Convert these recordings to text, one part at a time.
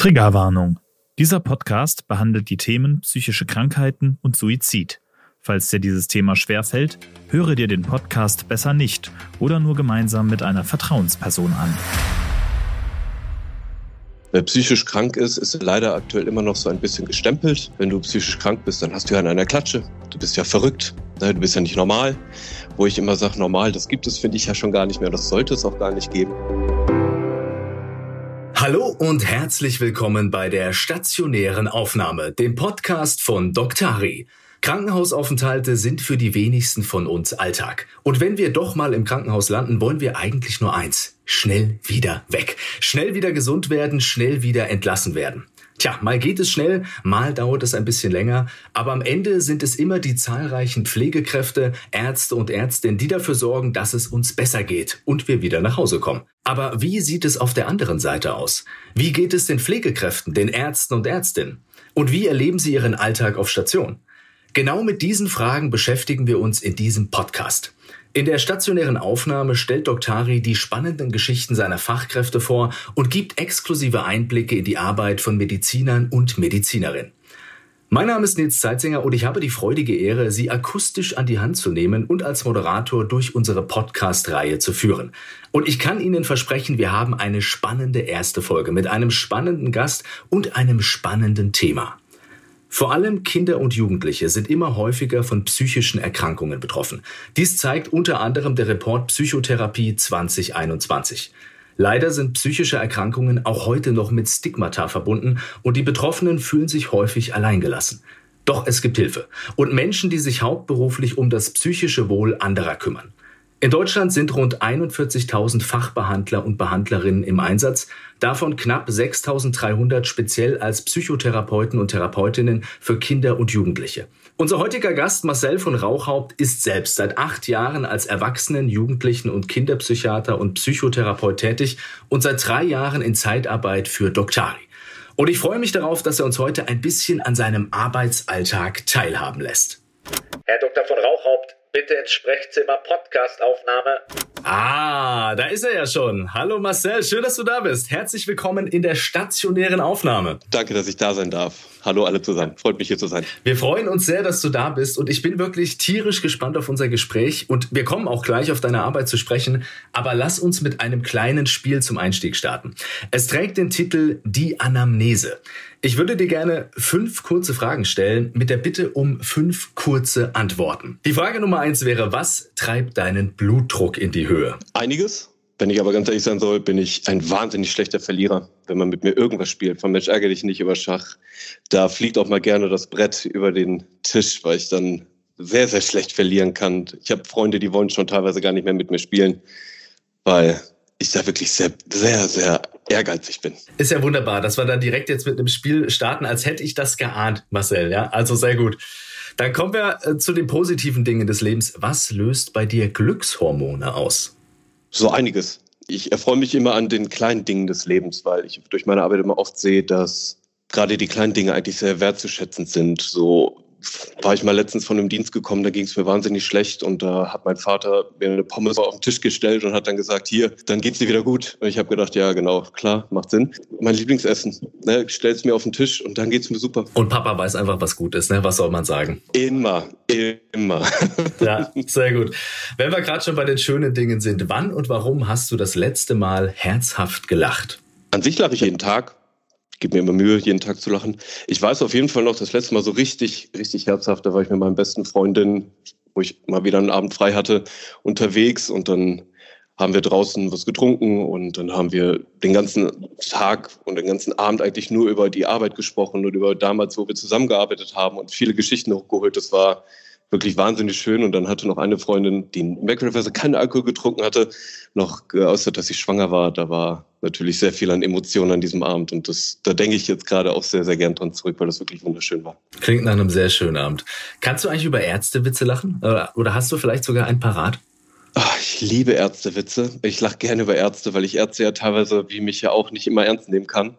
Triggerwarnung. Dieser Podcast behandelt die Themen psychische Krankheiten und Suizid. Falls dir dieses Thema schwerfällt, höre dir den Podcast besser nicht oder nur gemeinsam mit einer Vertrauensperson an. Wer psychisch krank ist, ist leider aktuell immer noch so ein bisschen gestempelt. Wenn du psychisch krank bist, dann hast du ja an einer Klatsche. Du bist ja verrückt. Du bist ja nicht normal. Wo ich immer sage, normal, das gibt es, finde ich ja schon gar nicht mehr. Das sollte es auch gar nicht geben. Hallo und herzlich willkommen bei der stationären Aufnahme, dem Podcast von Doktari. Krankenhausaufenthalte sind für die wenigsten von uns Alltag. Und wenn wir doch mal im Krankenhaus landen, wollen wir eigentlich nur eins. Schnell wieder weg. Schnell wieder gesund werden, schnell wieder entlassen werden. Tja, mal geht es schnell, mal dauert es ein bisschen länger, aber am Ende sind es immer die zahlreichen Pflegekräfte, Ärzte und Ärztinnen, die dafür sorgen, dass es uns besser geht und wir wieder nach Hause kommen. Aber wie sieht es auf der anderen Seite aus? Wie geht es den Pflegekräften, den Ärzten und Ärztinnen? Und wie erleben sie ihren Alltag auf Station? Genau mit diesen Fragen beschäftigen wir uns in diesem Podcast. In der stationären Aufnahme stellt Doktari die spannenden Geschichten seiner Fachkräfte vor und gibt exklusive Einblicke in die Arbeit von Medizinern und Medizinerinnen. Mein Name ist Nils Zeitzinger und ich habe die freudige Ehre, Sie akustisch an die Hand zu nehmen und als Moderator durch unsere Podcast-Reihe zu führen. Und ich kann Ihnen versprechen, wir haben eine spannende erste Folge mit einem spannenden Gast und einem spannenden Thema. Vor allem Kinder und Jugendliche sind immer häufiger von psychischen Erkrankungen betroffen. Dies zeigt unter anderem der Report Psychotherapie 2021. Leider sind psychische Erkrankungen auch heute noch mit Stigmata verbunden und die Betroffenen fühlen sich häufig alleingelassen. Doch es gibt Hilfe und Menschen, die sich hauptberuflich um das psychische Wohl anderer kümmern. In Deutschland sind rund 41.000 Fachbehandler und Behandlerinnen im Einsatz, davon knapp 6.300 speziell als Psychotherapeuten und Therapeutinnen für Kinder und Jugendliche. Unser heutiger Gast Marcel von Rauchhaupt ist selbst seit acht Jahren als Erwachsenen-, Jugendlichen- und Kinderpsychiater und Psychotherapeut tätig und seit drei Jahren in Zeitarbeit für Doktari. Und ich freue mich darauf, dass er uns heute ein bisschen an seinem Arbeitsalltag teilhaben lässt. Herr Dr. von Rauchhaupt, bitte ins Sprechzimmer Podcastaufnahme. Ah, da ist er ja schon. Hallo Marcel, schön, dass du da bist. Herzlich willkommen in der stationären Aufnahme. Danke, dass ich da sein darf. Hallo alle zusammen. Freut mich hier zu sein. Wir freuen uns sehr, dass du da bist und ich bin wirklich tierisch gespannt auf unser Gespräch und wir kommen auch gleich auf deine Arbeit zu sprechen, aber lass uns mit einem kleinen Spiel zum Einstieg starten. Es trägt den Titel Die Anamnese. Ich würde dir gerne fünf kurze Fragen stellen mit der Bitte um fünf kurze Antworten. Die Frage Nummer eins wäre, was treibt deinen Blutdruck in die Höhe? Einiges. Wenn ich aber ganz ehrlich sein soll, bin ich ein wahnsinnig schlechter Verlierer, wenn man mit mir irgendwas spielt. Von Mensch ärgere dich nicht über Schach. Da fliegt auch mal gerne das Brett über den Tisch, weil ich dann sehr, sehr schlecht verlieren kann. Ich habe Freunde, die wollen schon teilweise gar nicht mehr mit mir spielen, weil ich da wirklich sehr, sehr, sehr ehrgeizig bin. Ist ja wunderbar, dass wir dann direkt jetzt mit einem Spiel starten, als hätte ich das geahnt, Marcel. Ja, also sehr gut. Dann kommen wir äh, zu den positiven Dingen des Lebens. Was löst bei dir Glückshormone aus? So einiges. Ich erfreue mich immer an den kleinen Dingen des Lebens, weil ich durch meine Arbeit immer oft sehe, dass gerade die kleinen Dinge eigentlich sehr wertzuschätzend sind. So war ich mal letztens von einem Dienst gekommen, da ging es mir wahnsinnig schlecht und da hat mein Vater mir eine Pommes auf den Tisch gestellt und hat dann gesagt, hier, dann geht's dir wieder gut. Und ich habe gedacht, ja genau, klar, macht Sinn. Mein Lieblingsessen, ne, stell's mir auf den Tisch und dann geht's mir super. Und Papa weiß einfach, was gut ist, ne? Was soll man sagen? Immer, immer. ja, sehr gut. Wenn wir gerade schon bei den schönen Dingen sind, wann und warum hast du das letzte Mal herzhaft gelacht? An sich lache ich jeden Tag gebe mir immer Mühe, jeden Tag zu lachen. Ich weiß auf jeden Fall noch, das letzte Mal so richtig, richtig herzhaft, da war ich mit meinem besten Freundin, wo ich mal wieder einen Abend frei hatte, unterwegs und dann haben wir draußen was getrunken und dann haben wir den ganzen Tag und den ganzen Abend eigentlich nur über die Arbeit gesprochen und über damals, wo wir zusammengearbeitet haben und viele Geschichten hochgeholt. Das war wirklich wahnsinnig schön. Und dann hatte noch eine Freundin, die merkwürdigerweise keinen Alkohol getrunken hatte, noch geäußert, dass sie schwanger war. Da war natürlich sehr viel an Emotionen an diesem Abend. Und das, da denke ich jetzt gerade auch sehr, sehr gern dran zurück, weil das wirklich wunderschön war. Klingt nach einem sehr schönen Abend. Kannst du eigentlich über Ärztewitze lachen? Oder, oder hast du vielleicht sogar ein Parat? Ach, ich liebe Ärztewitze. Ich lache gerne über Ärzte, weil ich Ärzte ja teilweise, wie mich ja auch, nicht immer ernst nehmen kann.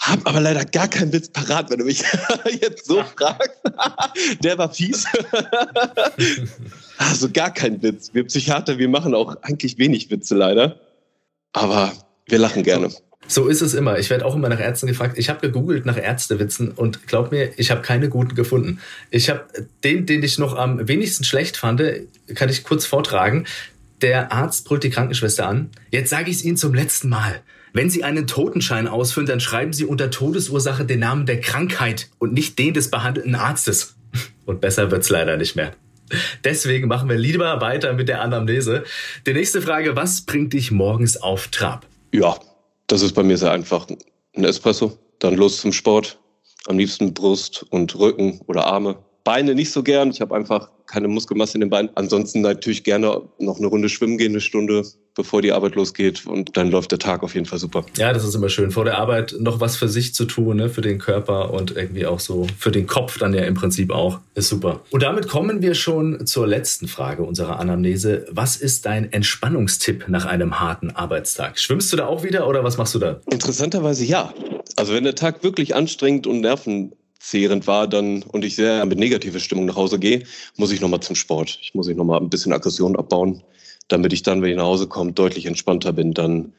Hab aber leider gar keinen Witz parat, wenn du mich jetzt so fragst. Der war fies. also gar kein Witz. Wir Psychiater, wir machen auch eigentlich wenig Witze leider. Aber wir lachen gerne. So ist es immer. Ich werde auch immer nach Ärzten gefragt. Ich habe gegoogelt nach Ärztewitzen und glaub mir, ich habe keine guten gefunden. Ich habe den, den ich noch am wenigsten schlecht fand, kann ich kurz vortragen. Der Arzt brüllt die Krankenschwester an. Jetzt sage ich es Ihnen zum letzten Mal. Wenn Sie einen Totenschein ausfüllen, dann schreiben Sie unter Todesursache den Namen der Krankheit und nicht den des behandelten Arztes. Und besser wird's leider nicht mehr. Deswegen machen wir lieber weiter mit der Anamnese. Die nächste Frage, was bringt dich morgens auf Trab? Ja, das ist bei mir sehr einfach. Ein Espresso, dann los zum Sport. Am liebsten Brust und Rücken oder Arme. Beine nicht so gern. Ich habe einfach keine Muskelmasse in den Beinen. Ansonsten natürlich gerne noch eine Runde schwimmen gehen, eine Stunde, bevor die Arbeit losgeht. Und dann läuft der Tag auf jeden Fall super. Ja, das ist immer schön. Vor der Arbeit noch was für sich zu tun, ne? für den Körper und irgendwie auch so für den Kopf dann ja im Prinzip auch. Ist super. Und damit kommen wir schon zur letzten Frage unserer Anamnese. Was ist dein Entspannungstipp nach einem harten Arbeitstag? Schwimmst du da auch wieder oder was machst du da? Interessanterweise ja. Also wenn der Tag wirklich anstrengend und nerven zehrend war dann und ich sehr mit negativer Stimmung nach Hause gehe, muss ich nochmal zum Sport. Ich muss ich nochmal ein bisschen Aggression abbauen, damit ich dann, wenn ich nach Hause komme, deutlich entspannter bin. Dann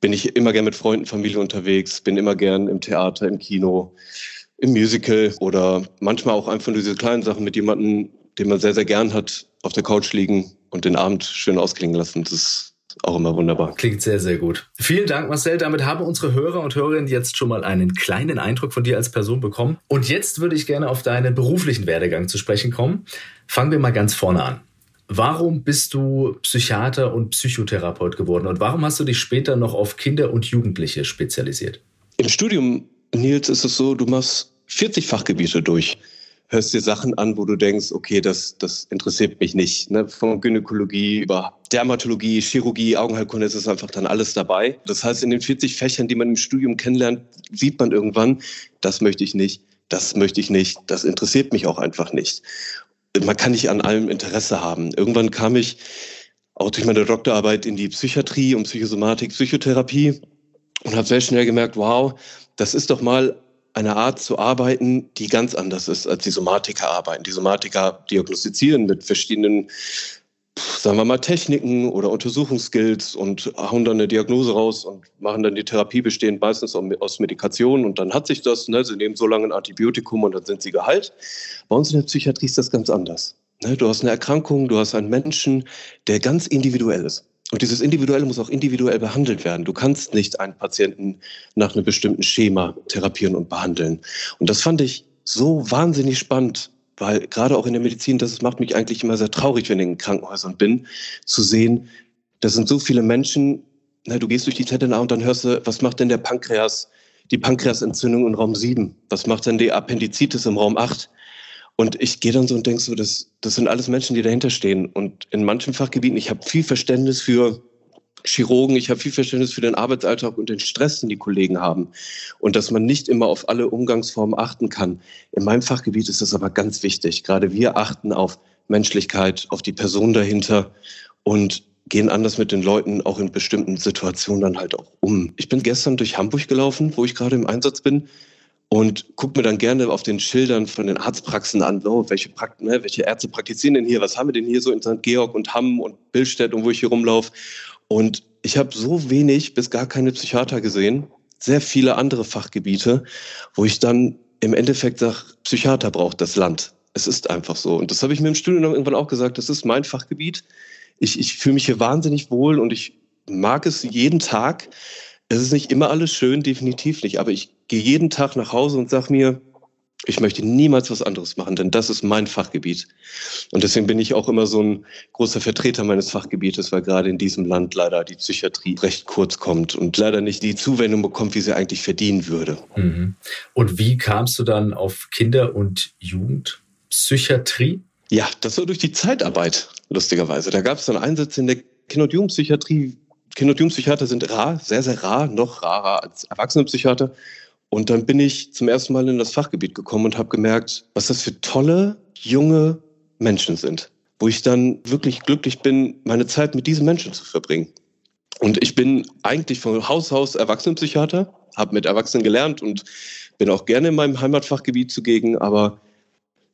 bin ich immer gern mit Freunden, Familie unterwegs, bin immer gern im Theater, im Kino, im Musical oder manchmal auch einfach nur diese kleinen Sachen mit jemandem, den man sehr, sehr gern hat, auf der Couch liegen und den Abend schön ausklingen lassen. Das auch immer wunderbar. Klingt sehr, sehr gut. Vielen Dank, Marcel. Damit haben unsere Hörer und Hörerinnen jetzt schon mal einen kleinen Eindruck von dir als Person bekommen. Und jetzt würde ich gerne auf deinen beruflichen Werdegang zu sprechen kommen. Fangen wir mal ganz vorne an. Warum bist du Psychiater und Psychotherapeut geworden und warum hast du dich später noch auf Kinder und Jugendliche spezialisiert? Im Studium, Nils, ist es so, du machst 40 Fachgebiete durch hörst dir Sachen an, wo du denkst, okay, das, das interessiert mich nicht. Ne? Von Gynäkologie über Dermatologie, Chirurgie, Augenheilkunde, ist einfach dann alles dabei. Das heißt, in den 40 Fächern, die man im Studium kennenlernt, sieht man irgendwann, das möchte ich nicht, das möchte ich nicht, das interessiert mich auch einfach nicht. Man kann nicht an allem Interesse haben. Irgendwann kam ich auch durch meine Doktorarbeit in die Psychiatrie und Psychosomatik, Psychotherapie und habe sehr schnell gemerkt, wow, das ist doch mal eine Art zu arbeiten, die ganz anders ist, als die Somatiker arbeiten. Die Somatiker diagnostizieren mit verschiedenen, sagen wir mal, Techniken oder Untersuchungsskills und hauen dann eine Diagnose raus und machen dann die Therapie bestehend meistens aus Medikationen und dann hat sich das, ne, sie nehmen so lange ein Antibiotikum und dann sind sie geheilt. Bei uns in der Psychiatrie ist das ganz anders. Ne, du hast eine Erkrankung, du hast einen Menschen, der ganz individuell ist. Und dieses Individuelle muss auch individuell behandelt werden. Du kannst nicht einen Patienten nach einem bestimmten Schema therapieren und behandeln. Und das fand ich so wahnsinnig spannend, weil gerade auch in der Medizin, das macht mich eigentlich immer sehr traurig, wenn ich in Krankenhäusern bin, zu sehen, da sind so viele Menschen, na, du gehst durch die ZNA und dann hörst du, was macht denn der Pankreas, die Pankreasentzündung in Raum 7? Was macht denn die Appendizitis im Raum 8? Und ich gehe dann so und denke so, das, das sind alles Menschen, die dahinter stehen. Und in manchen Fachgebieten, ich habe viel Verständnis für Chirurgen, ich habe viel Verständnis für den Arbeitsalltag und den Stress, den die Kollegen haben. Und dass man nicht immer auf alle Umgangsformen achten kann. In meinem Fachgebiet ist das aber ganz wichtig. Gerade wir achten auf Menschlichkeit, auf die Person dahinter und gehen anders mit den Leuten auch in bestimmten Situationen dann halt auch um. Ich bin gestern durch Hamburg gelaufen, wo ich gerade im Einsatz bin und gucke mir dann gerne auf den Schildern von den Arztpraxen an, oh, welche, Prakt ne, welche Ärzte praktizieren denn hier, was haben wir denn hier so in St. Georg und Hamm und Billstedt und wo ich hier rumlaufe. Und ich habe so wenig bis gar keine Psychiater gesehen, sehr viele andere Fachgebiete, wo ich dann im Endeffekt sage, Psychiater braucht das Land. Es ist einfach so. Und das habe ich mir im Studium irgendwann auch gesagt, das ist mein Fachgebiet. Ich, ich fühle mich hier wahnsinnig wohl und ich mag es jeden Tag. Es ist nicht immer alles schön, definitiv nicht, aber ich gehe jeden Tag nach Hause und sage mir, ich möchte niemals was anderes machen, denn das ist mein Fachgebiet. Und deswegen bin ich auch immer so ein großer Vertreter meines Fachgebietes, weil gerade in diesem Land leider die Psychiatrie recht kurz kommt und leider nicht die Zuwendung bekommt, wie sie eigentlich verdienen würde. Mhm. Und wie kamst du dann auf Kinder- und Jugendpsychiatrie? Ja, das war durch die Zeitarbeit, lustigerweise. Da gab es dann Einsätze in der Kinder- und Jugendpsychiatrie. Kinder- und Jugendpsychiater sind rar, sehr, sehr rar, noch rarer als Erwachsenenpsychiater. Und dann bin ich zum ersten Mal in das Fachgebiet gekommen und habe gemerkt, was das für tolle, junge Menschen sind. Wo ich dann wirklich glücklich bin, meine Zeit mit diesen Menschen zu verbringen. Und ich bin eigentlich von Haus aus Erwachsenenpsychiater, habe mit Erwachsenen gelernt und bin auch gerne in meinem Heimatfachgebiet zugegen, aber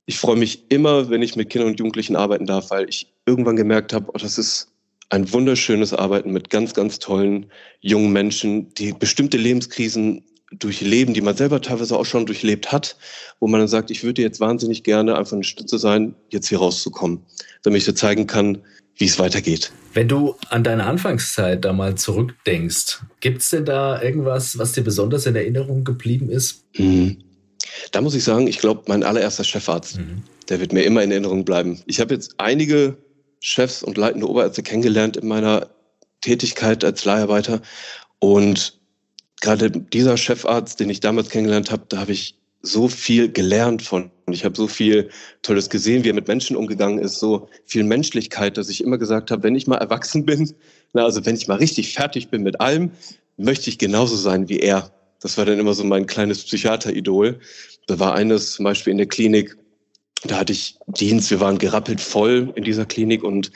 ich freue mich immer, wenn ich mit Kindern und Jugendlichen arbeiten darf, weil ich irgendwann gemerkt habe, oh, das ist ein wunderschönes Arbeiten mit ganz, ganz tollen jungen Menschen, die bestimmte Lebenskrisen durchleben, die man selber teilweise auch schon durchlebt hat, wo man dann sagt, ich würde jetzt wahnsinnig gerne einfach eine Stütze sein, jetzt hier rauszukommen, damit ich dir zeigen kann, wie es weitergeht. Wenn du an deine Anfangszeit da mal zurückdenkst, gibt es denn da irgendwas, was dir besonders in Erinnerung geblieben ist? Mhm. Da muss ich sagen, ich glaube, mein allererster Chefarzt, mhm. der wird mir immer in Erinnerung bleiben. Ich habe jetzt einige Chefs und leitende Oberärzte kennengelernt in meiner Tätigkeit als Leiharbeiter und gerade dieser Chefarzt, den ich damals kennengelernt habe, da habe ich so viel gelernt von. Ich habe so viel Tolles gesehen, wie er mit Menschen umgegangen ist, so viel Menschlichkeit, dass ich immer gesagt habe, wenn ich mal erwachsen bin, na, also wenn ich mal richtig fertig bin mit allem, möchte ich genauso sein wie er. Das war dann immer so mein kleines Psychiateridol. Da war eines zum Beispiel in der Klinik, da hatte ich Dienst, wir waren gerappelt voll in dieser Klinik und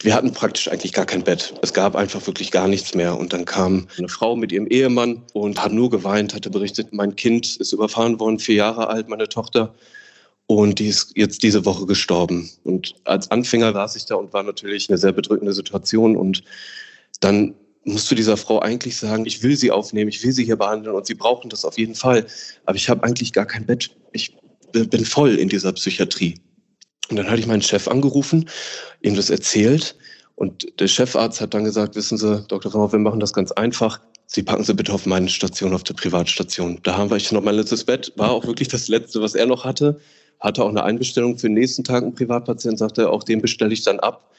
wir hatten praktisch eigentlich gar kein Bett. Es gab einfach wirklich gar nichts mehr. Und dann kam eine Frau mit ihrem Ehemann und hat nur geweint, hatte berichtet, mein Kind ist überfahren worden, vier Jahre alt, meine Tochter. Und die ist jetzt diese Woche gestorben. Und als Anfänger saß ich da und war natürlich eine sehr bedrückende Situation. Und dann musst du dieser Frau eigentlich sagen, ich will sie aufnehmen, ich will sie hier behandeln und sie brauchen das auf jeden Fall. Aber ich habe eigentlich gar kein Bett. Ich bin voll in dieser Psychiatrie. Und dann hatte ich meinen Chef angerufen, ihm das erzählt. Und der Chefarzt hat dann gesagt, wissen Sie, Dr. Rauch, wir machen das ganz einfach. Sie packen Sie bitte auf meine Station, auf der Privatstation. Da haben wir ich noch mein letztes Bett. War auch wirklich das letzte, was er noch hatte. Hatte auch eine Einbestellung für den nächsten Tag. Ein Privatpatient sagte, auch den bestelle ich dann ab.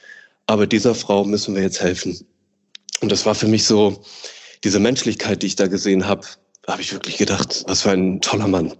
Aber dieser Frau müssen wir jetzt helfen. Und das war für mich so, diese Menschlichkeit, die ich da gesehen habe, da habe ich wirklich gedacht, was für ein toller Mann.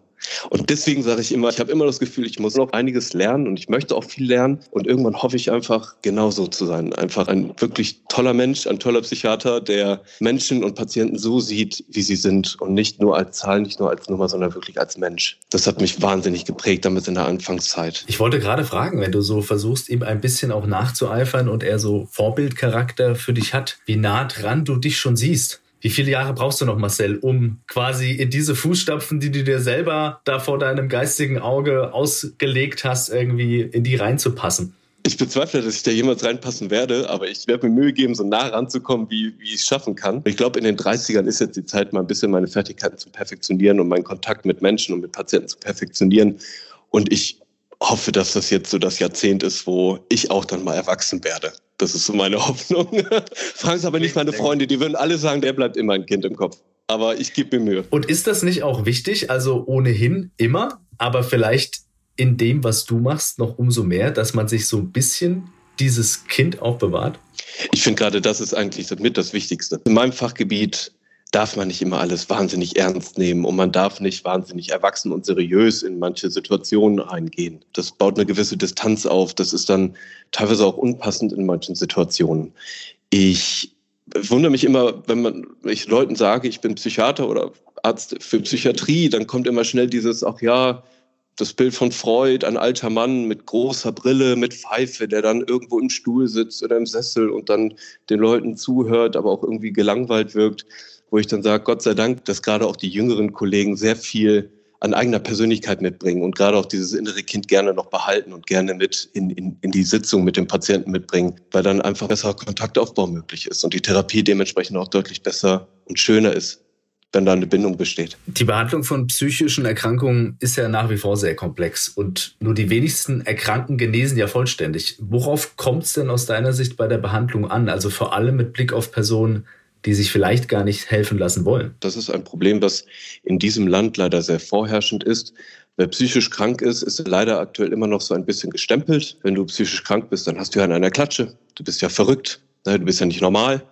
Und deswegen sage ich immer, ich habe immer das Gefühl, ich muss noch einiges lernen und ich möchte auch viel lernen. Und irgendwann hoffe ich einfach, genauso zu sein. Einfach ein wirklich toller Mensch, ein toller Psychiater, der Menschen und Patienten so sieht, wie sie sind und nicht nur als Zahl, nicht nur als Nummer, sondern wirklich als Mensch. Das hat mich wahnsinnig geprägt, damit in der Anfangszeit. Ich wollte gerade fragen, wenn du so versuchst, ihm ein bisschen auch nachzueifern und er so Vorbildcharakter für dich hat, wie nah dran du dich schon siehst. Wie viele Jahre brauchst du noch, Marcel, um quasi in diese Fußstapfen, die du dir selber da vor deinem geistigen Auge ausgelegt hast, irgendwie in die reinzupassen? Ich bezweifle, dass ich da jemals reinpassen werde, aber ich werde mir Mühe geben, so nah ranzukommen, wie, wie ich es schaffen kann. Ich glaube, in den 30ern ist jetzt die Zeit, mal ein bisschen meine Fertigkeiten zu perfektionieren und meinen Kontakt mit Menschen und mit Patienten zu perfektionieren. Und ich hoffe, dass das jetzt so das Jahrzehnt ist, wo ich auch dann mal erwachsen werde. Das ist so meine Hoffnung. Fragen Sie aber nicht meine Freunde, die würden alle sagen, der bleibt immer ein Kind im Kopf. Aber ich gebe mir Mühe. Und ist das nicht auch wichtig, also ohnehin immer, aber vielleicht in dem, was du machst, noch umso mehr, dass man sich so ein bisschen dieses Kind auch bewahrt? Ich finde gerade, das ist eigentlich mit das Wichtigste. In meinem Fachgebiet darf man nicht immer alles wahnsinnig ernst nehmen und man darf nicht wahnsinnig erwachsen und seriös in manche Situationen eingehen. Das baut eine gewisse Distanz auf. Das ist dann teilweise auch unpassend in manchen Situationen. Ich wundere mich immer, wenn man ich Leuten sage, ich bin Psychiater oder Arzt für Psychiatrie, dann kommt immer schnell dieses, ach ja, das Bild von Freud, ein alter Mann mit großer Brille, mit Pfeife, der dann irgendwo im Stuhl sitzt oder im Sessel und dann den Leuten zuhört, aber auch irgendwie gelangweilt wirkt wo ich dann sage, Gott sei Dank, dass gerade auch die jüngeren Kollegen sehr viel an eigener Persönlichkeit mitbringen und gerade auch dieses innere Kind gerne noch behalten und gerne mit in, in, in die Sitzung mit dem Patienten mitbringen, weil dann einfach besser Kontaktaufbau möglich ist und die Therapie dementsprechend auch deutlich besser und schöner ist wenn da eine Bindung besteht. Die Behandlung von psychischen Erkrankungen ist ja nach wie vor sehr komplex und nur die wenigsten Erkrankten genesen ja vollständig. Worauf kommt es denn aus deiner Sicht bei der Behandlung an? Also vor allem mit Blick auf Personen die sich vielleicht gar nicht helfen lassen wollen. Das ist ein Problem, das in diesem Land leider sehr vorherrschend ist. Wer psychisch krank ist, ist leider aktuell immer noch so ein bisschen gestempelt. Wenn du psychisch krank bist, dann hast du ja in einer Klatsche. Du bist ja verrückt. Ne? Du bist ja nicht normal.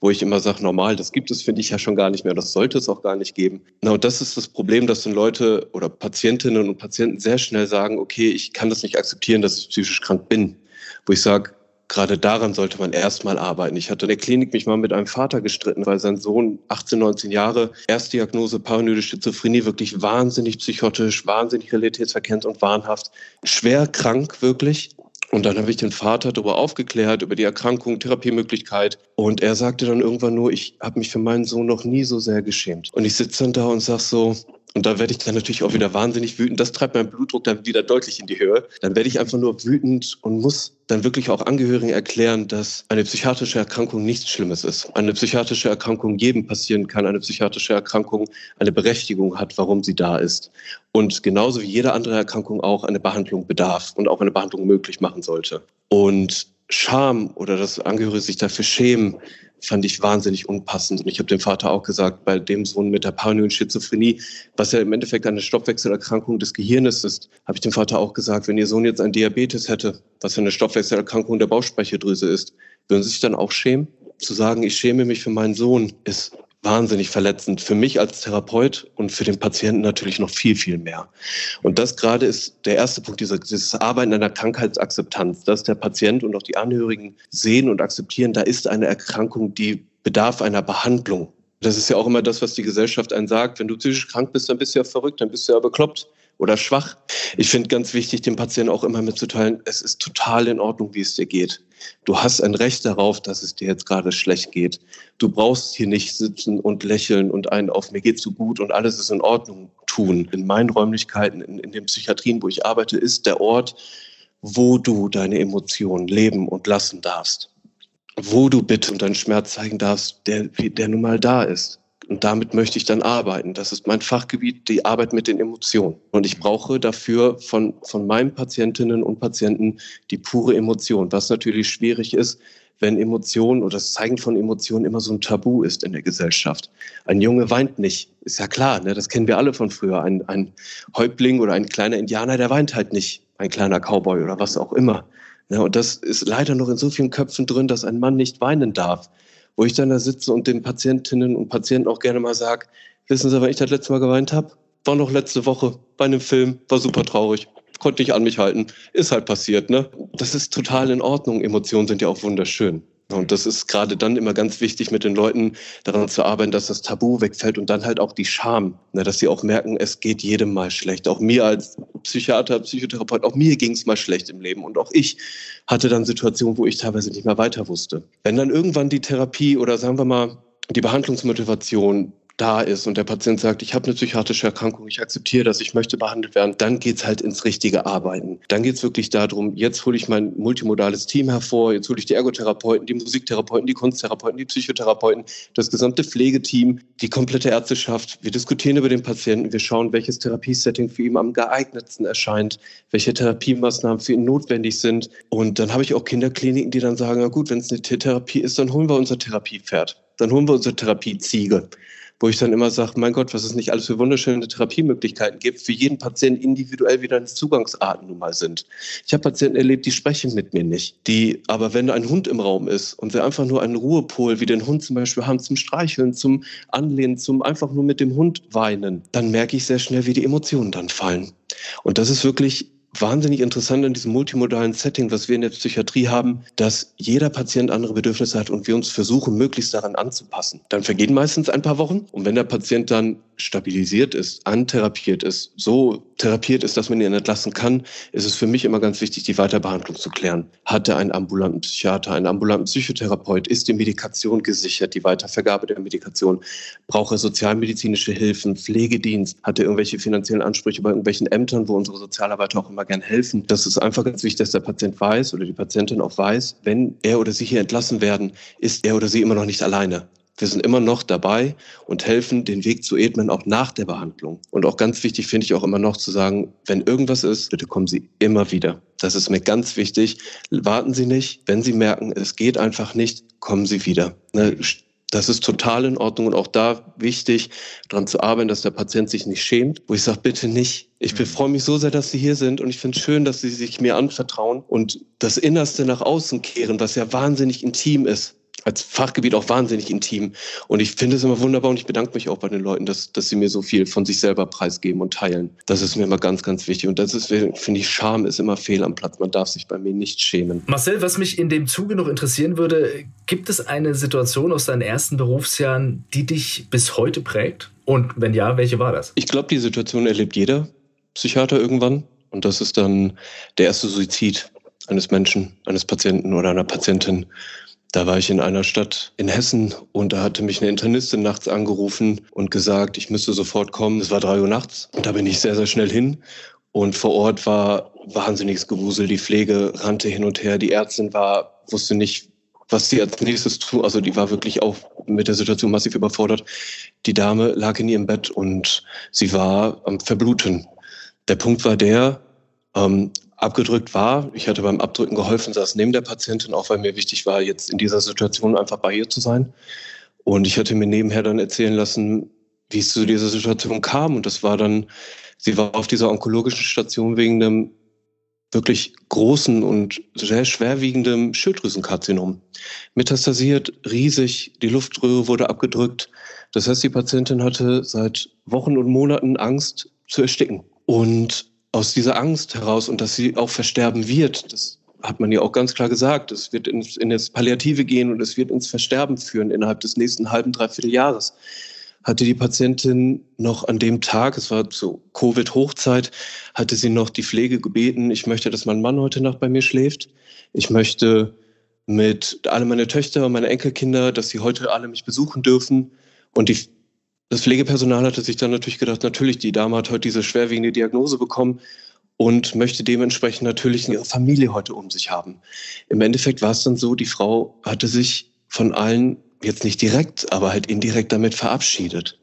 Wo ich immer sage, normal, das gibt es, finde ich ja schon gar nicht mehr. Das sollte es auch gar nicht geben. Na, und das ist das Problem, dass dann Leute oder Patientinnen und Patienten sehr schnell sagen, okay, ich kann das nicht akzeptieren, dass ich psychisch krank bin. Wo ich sage, gerade daran sollte man erstmal arbeiten. Ich hatte in der Klinik mich mal mit einem Vater gestritten, weil sein Sohn 18, 19 Jahre, Erstdiagnose paranoide Schizophrenie, wirklich wahnsinnig psychotisch, wahnsinnig realitätsverkennt und wahnhaft, schwer krank wirklich. Und dann habe ich den Vater darüber aufgeklärt, über die Erkrankung, Therapiemöglichkeit. Und er sagte dann irgendwann nur, ich habe mich für meinen Sohn noch nie so sehr geschämt. Und ich sitze dann da und sag so, Und da werde ich dann natürlich auch wieder wahnsinnig wütend. Das treibt meinen Blutdruck dann wieder deutlich in die Höhe. Dann werde ich einfach nur wütend und muss dann wirklich auch Angehörigen erklären, dass eine psychiatrische Erkrankung nichts Schlimmes ist. Eine psychiatrische Erkrankung jedem passieren kann. Eine psychiatrische Erkrankung eine Berechtigung hat, warum sie da ist. Und genauso wie jede andere Erkrankung auch eine Behandlung bedarf und auch eine Behandlung möglich machen sollte. Und Scham oder dass Angehörige sich dafür schämen, fand ich wahnsinnig unpassend. Und ich habe dem Vater auch gesagt, bei dem Sohn mit der paranoiden Schizophrenie, was ja im Endeffekt eine Stoffwechselerkrankung des Gehirnes ist, habe ich dem Vater auch gesagt, wenn Ihr Sohn jetzt ein Diabetes hätte, was ja eine Stoffwechselerkrankung der Bauchspeicheldrüse ist, würden Sie sich dann auch schämen? Zu sagen, ich schäme mich für meinen Sohn, ist wahnsinnig verletzend für mich als Therapeut und für den Patienten natürlich noch viel, viel mehr. Und das gerade ist der erste Punkt, dieser, dieses Arbeiten an der Krankheitsakzeptanz, dass der Patient und auch die Angehörigen sehen und akzeptieren, da ist eine Erkrankung, die bedarf einer Behandlung. Das ist ja auch immer das, was die Gesellschaft einen sagt. Wenn du psychisch krank bist, dann bist du ja verrückt, dann bist du ja bekloppt oder schwach. Ich finde ganz wichtig, dem Patienten auch immer mitzuteilen, es ist total in Ordnung, wie es dir geht. Du hast ein Recht darauf, dass es dir jetzt gerade schlecht geht. Du brauchst hier nicht sitzen und lächeln und einen auf mir geht so gut und alles ist in Ordnung tun. In meinen Räumlichkeiten, in, in den Psychiatrien, wo ich arbeite, ist der Ort, wo du deine Emotionen leben und lassen darfst. Wo du bitte und deinen Schmerz zeigen darfst, der, der nun mal da ist. Und damit möchte ich dann arbeiten. Das ist mein Fachgebiet, die Arbeit mit den Emotionen. Und ich brauche dafür von, von meinen Patientinnen und Patienten die pure Emotion, was natürlich schwierig ist, wenn Emotionen oder das Zeigen von Emotionen immer so ein Tabu ist in der Gesellschaft. Ein Junge weint nicht, ist ja klar, ne? das kennen wir alle von früher. Ein, ein Häuptling oder ein kleiner Indianer, der weint halt nicht, ein kleiner Cowboy oder was auch immer. Ne? Und das ist leider noch in so vielen Köpfen drin, dass ein Mann nicht weinen darf wo ich dann da sitze und den Patientinnen und Patienten auch gerne mal sage, wissen Sie, wann ich das letzte Mal geweint habe? War noch letzte Woche bei einem Film, war super traurig, konnte nicht an mich halten, ist halt passiert, ne? Das ist total in Ordnung. Emotionen sind ja auch wunderschön. Und das ist gerade dann immer ganz wichtig, mit den Leuten daran zu arbeiten, dass das Tabu wegfällt und dann halt auch die Scham, ne, dass sie auch merken, es geht jedem mal schlecht. Auch mir als Psychiater, Psychotherapeut, auch mir ging es mal schlecht im Leben. Und auch ich hatte dann Situationen, wo ich teilweise nicht mehr weiter wusste. Wenn dann irgendwann die Therapie oder sagen wir mal die Behandlungsmotivation da ist und der Patient sagt, ich habe eine psychiatrische Erkrankung, ich akzeptiere das, ich möchte behandelt werden, dann geht's halt ins richtige Arbeiten. Dann geht's wirklich darum, jetzt hole ich mein multimodales Team hervor, jetzt hole ich die Ergotherapeuten, die Musiktherapeuten, die Kunsttherapeuten, die Psychotherapeuten, das gesamte Pflegeteam, die komplette Ärzteschaft. Wir diskutieren über den Patienten, wir schauen, welches Therapiesetting für ihn am geeignetsten erscheint, welche Therapiemaßnahmen für ihn notwendig sind. Und dann habe ich auch Kinderkliniken, die dann sagen, na gut, wenn es eine Therapie ist, dann holen wir unser Therapiepferd. Dann holen wir unsere Therapieziege wo ich dann immer sage, mein Gott, was es nicht alles für wunderschöne Therapiemöglichkeiten gibt, für jeden Patienten individuell wieder eine Zugangsarten nun mal sind. Ich habe Patienten erlebt, die sprechen mit mir nicht. Die, aber wenn ein Hund im Raum ist und wir einfach nur einen Ruhepol wie den Hund zum Beispiel haben, zum Streicheln, zum Anlehnen, zum einfach nur mit dem Hund weinen, dann merke ich sehr schnell, wie die Emotionen dann fallen. Und das ist wirklich wahnsinnig interessant in diesem multimodalen Setting, was wir in der Psychiatrie haben, dass jeder Patient andere Bedürfnisse hat und wir uns versuchen, möglichst daran anzupassen. Dann vergehen meistens ein paar Wochen und wenn der Patient dann stabilisiert ist, antherapiert ist, so therapiert ist, dass man ihn entlassen kann, ist es für mich immer ganz wichtig, die Weiterbehandlung zu klären. Hat er einen ambulanten Psychiater, einen ambulanten Psychotherapeut? Ist die Medikation gesichert, die Weitervergabe der Medikation? Braucht er sozialmedizinische Hilfen, Pflegedienst? Hat er irgendwelche finanziellen Ansprüche bei irgendwelchen Ämtern, wo unsere Sozialarbeiter auch immer gern helfen? Das ist einfach ganz wichtig, dass der Patient weiß oder die Patientin auch weiß, wenn er oder sie hier entlassen werden, ist er oder sie immer noch nicht alleine. Wir sind immer noch dabei und helfen, den Weg zu ebnen, auch nach der Behandlung. Und auch ganz wichtig finde ich auch immer noch zu sagen, wenn irgendwas ist, bitte kommen Sie immer wieder. Das ist mir ganz wichtig. Warten Sie nicht. Wenn Sie merken, es geht einfach nicht, kommen Sie wieder. Ne, das ist total in Ordnung und auch da wichtig, daran zu arbeiten, dass der Patient sich nicht schämt. Wo ich sage, bitte nicht. Ich mhm. freue mich so sehr, dass Sie hier sind und ich finde es schön, dass Sie sich mir anvertrauen und das Innerste nach außen kehren, was ja wahnsinnig intim ist als Fachgebiet auch wahnsinnig intim. Und ich finde es immer wunderbar und ich bedanke mich auch bei den Leuten, dass, dass sie mir so viel von sich selber preisgeben und teilen. Das ist mir immer ganz, ganz wichtig. Und das ist, finde ich, Scham ist immer fehl am Platz. Man darf sich bei mir nicht schämen. Marcel, was mich in dem Zuge noch interessieren würde, gibt es eine Situation aus deinen ersten Berufsjahren, die dich bis heute prägt? Und wenn ja, welche war das? Ich glaube, die Situation erlebt jeder Psychiater irgendwann. Und das ist dann der erste Suizid eines Menschen, eines Patienten oder einer Patientin Da war ich in einer Stadt in Hessen und da hatte mich eine Internistin nachts angerufen und gesagt, ich müsste sofort kommen. Es war drei Uhr nachts und da bin ich sehr, sehr schnell hin. Und vor Ort war wahnsinniges Gewusel. Die Pflege rannte hin und her. Die Ärztin war, wusste nicht, was sie als nächstes tun. Also die war wirklich auch mit der Situation massiv überfordert. Die Dame lag in ihrem Bett und sie war am Verbluten. Der Punkt war der, ähm, abgedrückt war. Ich hatte beim Abdrücken geholfen, saß neben der Patientin, auch weil mir wichtig war, jetzt in dieser Situation einfach bei ihr zu sein. Und ich hatte mir nebenher dann erzählen lassen, wie es zu dieser Situation kam. Und das war dann, sie war auf dieser onkologischen Station wegen einem wirklich großen und sehr schwerwiegenden Schilddrüsenkarzinom. Metastasiert, riesig, die Luftröhre wurde abgedrückt. Das heißt, die Patientin hatte seit Wochen und Monaten Angst zu ersticken. Und aus dieser Angst heraus und dass sie auch versterben wird, das hat man ja auch ganz klar gesagt, es wird ins, in das Palliative gehen und es wird ins Versterben führen innerhalb des nächsten halben, dreiviertel Jahres. Hatte die Patientin noch an dem Tag, es war zur Covid-Hochzeit, hatte sie noch die Pflege gebeten, ich möchte, dass mein Mann heute Nacht bei mir schläft. Ich möchte mit alle meine Töchter und meine Enkelkinder, dass sie heute alle mich besuchen dürfen. Und die das Pflegepersonal hatte sich dann natürlich gedacht, natürlich, die Dame hat heute diese schwerwiegende Diagnose bekommen und möchte dementsprechend natürlich ihre Familie heute um sich haben. Im Endeffekt war es dann so, die Frau hatte sich von allen, jetzt nicht direkt, aber halt indirekt damit verabschiedet.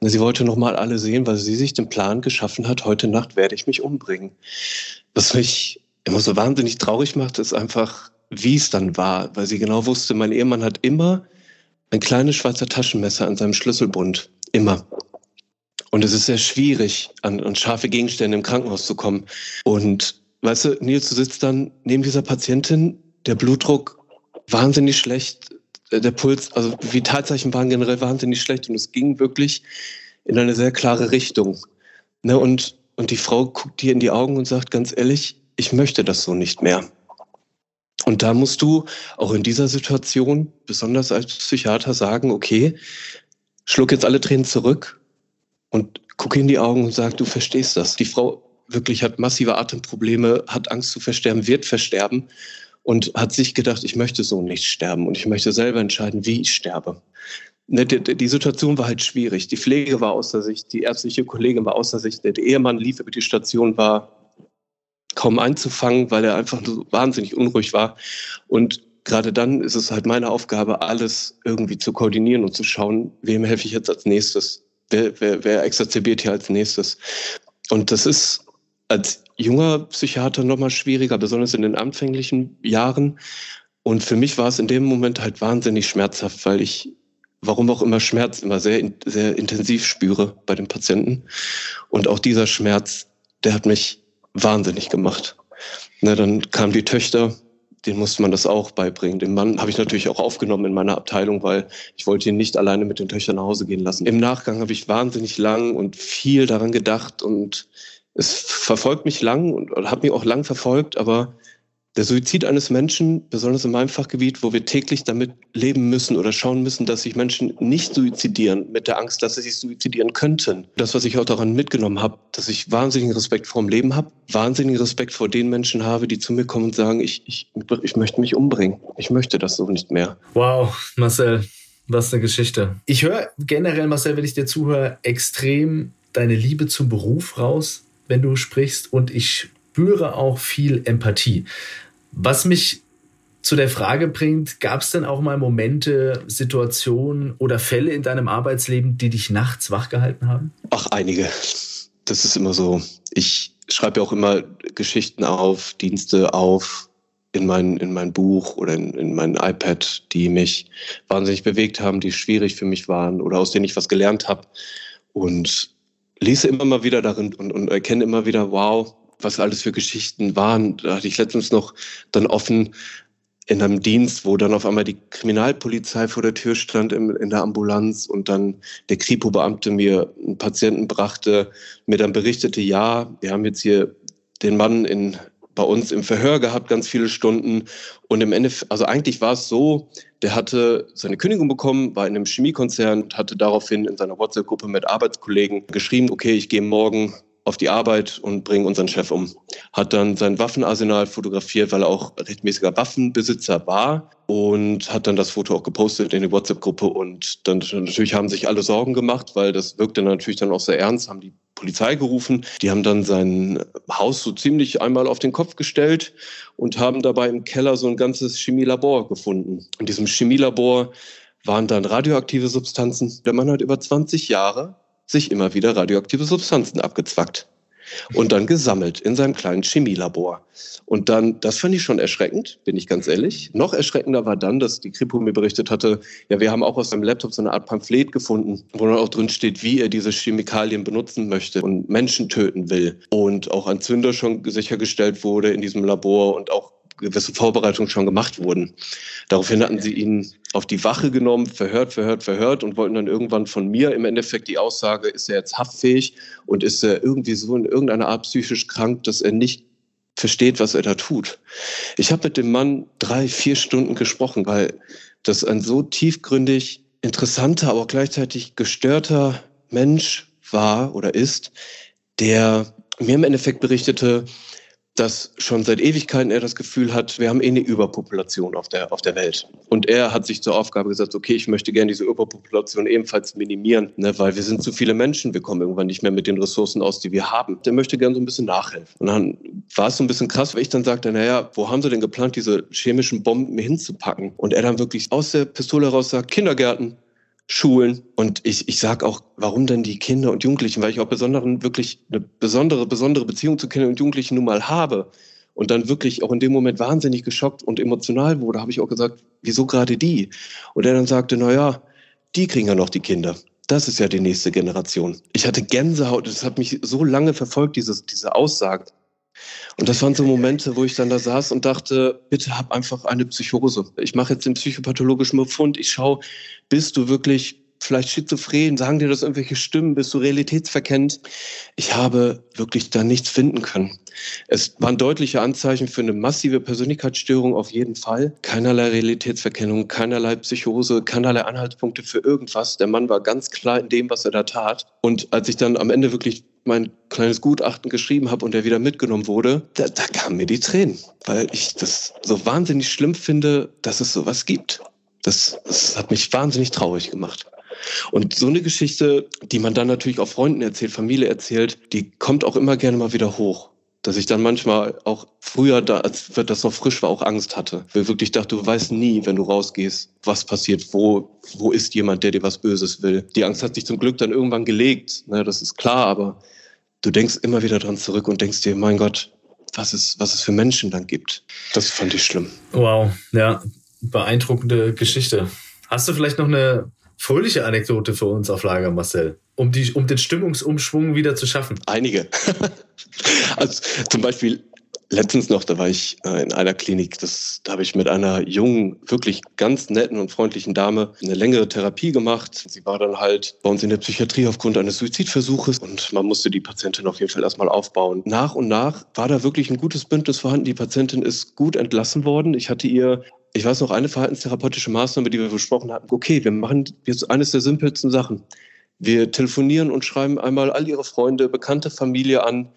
Sie wollte nochmal alle sehen, weil sie sich den Plan geschaffen hat, heute Nacht werde ich mich umbringen. Was mich immer so wahnsinnig traurig macht, ist einfach, wie es dann war, weil sie genau wusste, mein Ehemann hat immer ein kleines Schweizer Taschenmesser an seinem Schlüsselbund. Immer. Und es ist sehr schwierig, an, an scharfe Gegenstände im Krankenhaus zu kommen. Und weißt du, Nils, du sitzt dann neben dieser Patientin, der Blutdruck wahnsinnig schlecht, äh, der Puls, also Vitalzeichen waren generell wahnsinnig schlecht und es ging wirklich in eine sehr klare Richtung. Ne, und, und die Frau guckt dir in die Augen und sagt ganz ehrlich, ich möchte das so nicht mehr. Und da musst du auch in dieser Situation, besonders als Psychiater, sagen, okay, schluck jetzt alle Tränen zurück und guck in die Augen und sag, du verstehst das. Die Frau wirklich hat massive Atemprobleme, hat Angst zu versterben, wird versterben und hat sich gedacht, ich möchte so nicht sterben und ich möchte selber entscheiden, wie ich sterbe. Ne, die Situation war halt schwierig. Die Pflege war außer Sicht, die ärztliche Kollegin war außer Sicht, der Ehemann lief über die Station, war kaum einzufangen, weil er einfach so wahnsinnig unruhig war. Und gerade dann ist es halt meine Aufgabe, alles irgendwie zu koordinieren und zu schauen, wem helfe ich jetzt als nächstes? Wer, wer, wer exacerbiert hier als nächstes? Und das ist als junger Psychiater nochmal schwieriger, besonders in den anfänglichen Jahren. Und für mich war es in dem Moment halt wahnsinnig schmerzhaft, weil ich, warum auch immer, Schmerz immer sehr, sehr intensiv spüre bei den Patienten. Und auch dieser Schmerz, der hat mich wahnsinnig gemacht. Na, dann kamen die Töchter, den musste man das auch beibringen. Den Mann habe ich natürlich auch aufgenommen in meiner Abteilung, weil ich wollte ihn nicht alleine mit den Töchtern nach Hause gehen lassen. Im Nachgang habe ich wahnsinnig lang und viel daran gedacht und es verfolgt mich lang und hat mich auch lang verfolgt, aber der Suizid eines Menschen, besonders in meinem Fachgebiet, wo wir täglich damit leben müssen oder schauen müssen, dass sich Menschen nicht suizidieren, mit der Angst, dass sie sich suizidieren könnten. Das, was ich auch daran mitgenommen habe, dass ich wahnsinnigen Respekt vor dem Leben habe, wahnsinnigen Respekt vor den Menschen habe, die zu mir kommen und sagen, ich, ich, ich möchte mich umbringen. Ich möchte das so nicht mehr. Wow, Marcel, was eine Geschichte. Ich höre generell, Marcel, wenn ich dir zuhöre, extrem deine Liebe zum Beruf raus, wenn du sprichst und ich spüre auch viel Empathie. Was mich zu der Frage bringt, gab es denn auch mal Momente, Situationen oder Fälle in deinem Arbeitsleben, die dich nachts wachgehalten haben? Ach, einige. Das ist immer so. Ich schreibe ja auch immer Geschichten auf, Dienste auf in mein, in mein Buch oder in, in mein iPad, die mich wahnsinnig bewegt haben, die schwierig für mich waren oder aus denen ich was gelernt habe. Und lese immer mal wieder darin und, und erkenne immer wieder, wow, was alles für Geschichten waren. Da hatte ich letztens noch dann offen in einem Dienst, wo dann auf einmal die Kriminalpolizei vor der Tür stand in, in der Ambulanz und dann der Kripo-Beamte mir einen Patienten brachte, mir dann berichtete, ja, wir haben jetzt hier den Mann in bei uns im Verhör gehabt, ganz viele Stunden. Und im Ende, also eigentlich war es so, der hatte seine Kündigung bekommen, war in einem Chemiekonzern, hatte daraufhin in seiner WhatsApp-Gruppe mit Arbeitskollegen geschrieben, okay, ich gehe morgen auf die Arbeit und bringen unseren Chef um. Hat dann sein Waffenarsenal fotografiert, weil er auch rechtmäßiger Waffenbesitzer war und hat dann das Foto auch gepostet in die WhatsApp-Gruppe und dann natürlich haben sich alle Sorgen gemacht, weil das wirkte natürlich dann auch sehr ernst, haben die Polizei gerufen. Die haben dann sein Haus so ziemlich einmal auf den Kopf gestellt und haben dabei im Keller so ein ganzes Chemielabor gefunden. In diesem Chemielabor waren dann radioaktive Substanzen. Der Mann hat über 20 Jahre sich immer wieder radioaktive Substanzen abgezwackt und dann gesammelt in seinem kleinen Chemielabor. Und dann, das fand ich schon erschreckend, bin ich ganz ehrlich. Noch erschreckender war dann, dass die Kripo mir berichtet hatte, ja, wir haben auch aus seinem Laptop so eine Art Pamphlet gefunden, wo dann auch drin steht, wie er diese Chemikalien benutzen möchte und Menschen töten will. Und auch ein Zünder schon sichergestellt wurde in diesem Labor und auch gewisse Vorbereitungen schon gemacht wurden. Daraufhin hatten sie ihn auf die Wache genommen, verhört, verhört, verhört und wollten dann irgendwann von mir im Endeffekt die Aussage, ist er jetzt haftfähig und ist er irgendwie so in irgendeiner Art psychisch krank, dass er nicht versteht, was er da tut. Ich habe mit dem Mann drei, vier Stunden gesprochen, weil das ein so tiefgründig interessanter, aber gleichzeitig gestörter Mensch war oder ist, der mir im Endeffekt berichtete, dass schon seit Ewigkeiten er das Gefühl hat, wir haben eh eine Überpopulation auf der, auf der Welt. Und er hat sich zur Aufgabe gesagt, okay, ich möchte gerne diese Überpopulation ebenfalls minimieren, ne, weil wir sind zu viele Menschen, wir kommen irgendwann nicht mehr mit den Ressourcen aus, die wir haben. Der möchte gerne so ein bisschen nachhelfen. Und dann war es so ein bisschen krass, weil ich dann sagte, naja, wo haben sie denn geplant, diese chemischen Bomben hinzupacken? Und er dann wirklich aus der Pistole heraus sagt, Kindergärten. Schulen. Und ich, ich sage auch, warum denn die Kinder und Jugendlichen? Weil ich auch besonderen, wirklich eine besondere, besondere Beziehung zu Kindern und Jugendlichen nun mal habe. Und dann wirklich auch in dem Moment wahnsinnig geschockt und emotional wurde, habe ich auch gesagt, wieso gerade die? Und er dann sagte, na ja, die kriegen ja noch die Kinder. Das ist ja die nächste Generation. Ich hatte Gänsehaut, das hat mich so lange verfolgt, dieses, diese Aussage. Und das waren so Momente, wo ich dann da saß und dachte, bitte hab einfach eine Psychose. Ich mache jetzt den psychopathologischen Befund. Ich schaue, bist du wirklich vielleicht schizophren? Sagen dir das irgendwelche Stimmen? Bist du realitätsverkennt? Ich habe wirklich da nichts finden können. Es waren deutliche Anzeichen für eine massive Persönlichkeitsstörung auf jeden Fall. Keinerlei Realitätsverkennung, keinerlei Psychose, keinerlei Anhaltspunkte für irgendwas. Der Mann war ganz klar in dem, was er da tat. Und als ich dann am Ende wirklich mein kleines Gutachten geschrieben habe und der wieder mitgenommen wurde, da, da kamen mir die Tränen, weil ich das so wahnsinnig schlimm finde, dass es sowas gibt. Das, das hat mich wahnsinnig traurig gemacht. Und so eine Geschichte, die man dann natürlich auch Freunden erzählt, Familie erzählt, die kommt auch immer gerne mal wieder hoch. Dass ich dann manchmal auch früher, da, als das noch frisch war, auch Angst hatte. Weil ich wirklich dachte, du weißt nie, wenn du rausgehst, was passiert, wo, wo ist jemand, der dir was Böses will. Die Angst hat sich zum Glück dann irgendwann gelegt, ne, das ist klar, aber du denkst immer wieder dran zurück und denkst dir, mein Gott, was es, was es für Menschen dann gibt. Das fand ich schlimm. Wow, ja, beeindruckende Geschichte. Hast du vielleicht noch eine fröhliche Anekdote für uns auf Lager, Marcel, um, die, um den Stimmungsumschwung wieder zu schaffen? Einige. also zum Beispiel letztens noch, da war ich äh, in einer Klinik, das, da habe ich mit einer jungen, wirklich ganz netten und freundlichen Dame eine längere Therapie gemacht. Sie war dann halt bei uns in der Psychiatrie aufgrund eines Suizidversuches und man musste die Patientin auf jeden Fall erstmal aufbauen. Nach und nach war da wirklich ein gutes Bündnis vorhanden. Die Patientin ist gut entlassen worden. Ich hatte ihr ich weiß noch, eine verhaltenstherapeutische Maßnahme, die wir besprochen hatten. Okay, wir machen jetzt eines der simpelsten Sachen. Wir telefonieren und schreiben einmal all ihre Freunde, bekannte Familie an,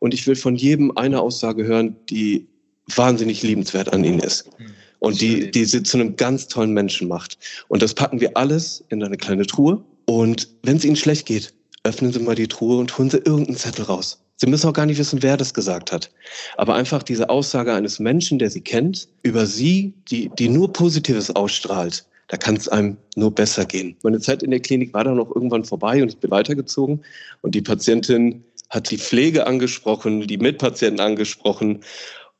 und ich will von jedem eine Aussage hören, die wahnsinnig liebenswert an ihnen ist. Hm. Und die, die sie zu einem ganz tollen Menschen macht. Und das packen wir alles in eine kleine Truhe. Und wenn es ihnen schlecht geht, öffnen Sie mal die Truhe und holen Sie irgendeinen Zettel raus. Sie müssen auch gar nicht wissen, wer das gesagt hat. Aber einfach diese Aussage eines Menschen, der Sie kennt, über Sie, die, die nur Positives ausstrahlt, da kann es einem nur besser gehen. Meine Zeit in der Klinik war dann auch irgendwann vorbei und ich bin weitergezogen. Und die Patientin hat die Pflege angesprochen, die Mitpatienten angesprochen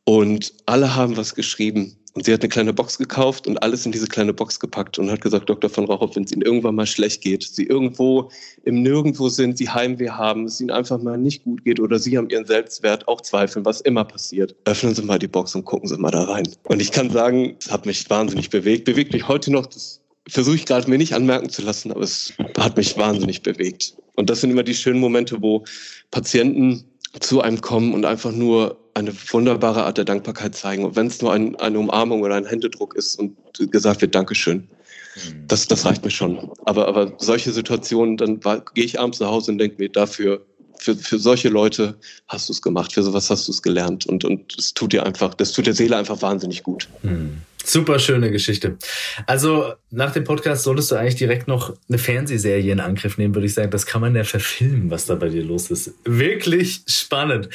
und alle haben was geschrieben. Und sie hat eine kleine Box gekauft und alles in diese kleine Box gepackt und hat gesagt, Dr. von Rauchow, wenn es Ihnen irgendwann mal schlecht geht, Sie irgendwo im Nirgendwo sind, Sie Heimweh haben, es Ihnen einfach mal nicht gut geht oder Sie haben Ihren Selbstwert auch zweifeln, was immer passiert, öffnen Sie mal die Box und gucken Sie mal da rein. Und ich kann sagen, es hat mich wahnsinnig bewegt, bewegt mich heute noch, das versuche ich gerade mir nicht anmerken zu lassen, aber es hat mich wahnsinnig bewegt. Und das sind immer die schönen Momente, wo Patienten zu einem kommen und einfach nur eine wunderbare Art der Dankbarkeit zeigen. Und wenn es nur ein, eine Umarmung oder ein Händedruck ist und gesagt wird, Dankeschön, mhm. das, das reicht mir schon. Aber, aber solche Situationen, dann gehe ich abends nach Hause und denke mir, dafür für, für solche Leute hast du es gemacht, für sowas hast du es gelernt und, und es tut dir einfach, das tut der Seele einfach wahnsinnig gut. Hm. Super schöne Geschichte. Also nach dem Podcast solltest du eigentlich direkt noch eine Fernsehserie in Angriff nehmen, würde ich sagen. Das kann man ja verfilmen, was da bei dir los ist. Wirklich spannend.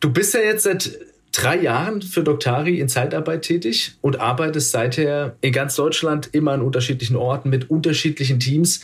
Du bist ja jetzt seit drei Jahren für Doktari in Zeitarbeit tätig und arbeitest seither in ganz Deutschland immer an unterschiedlichen Orten mit unterschiedlichen Teams.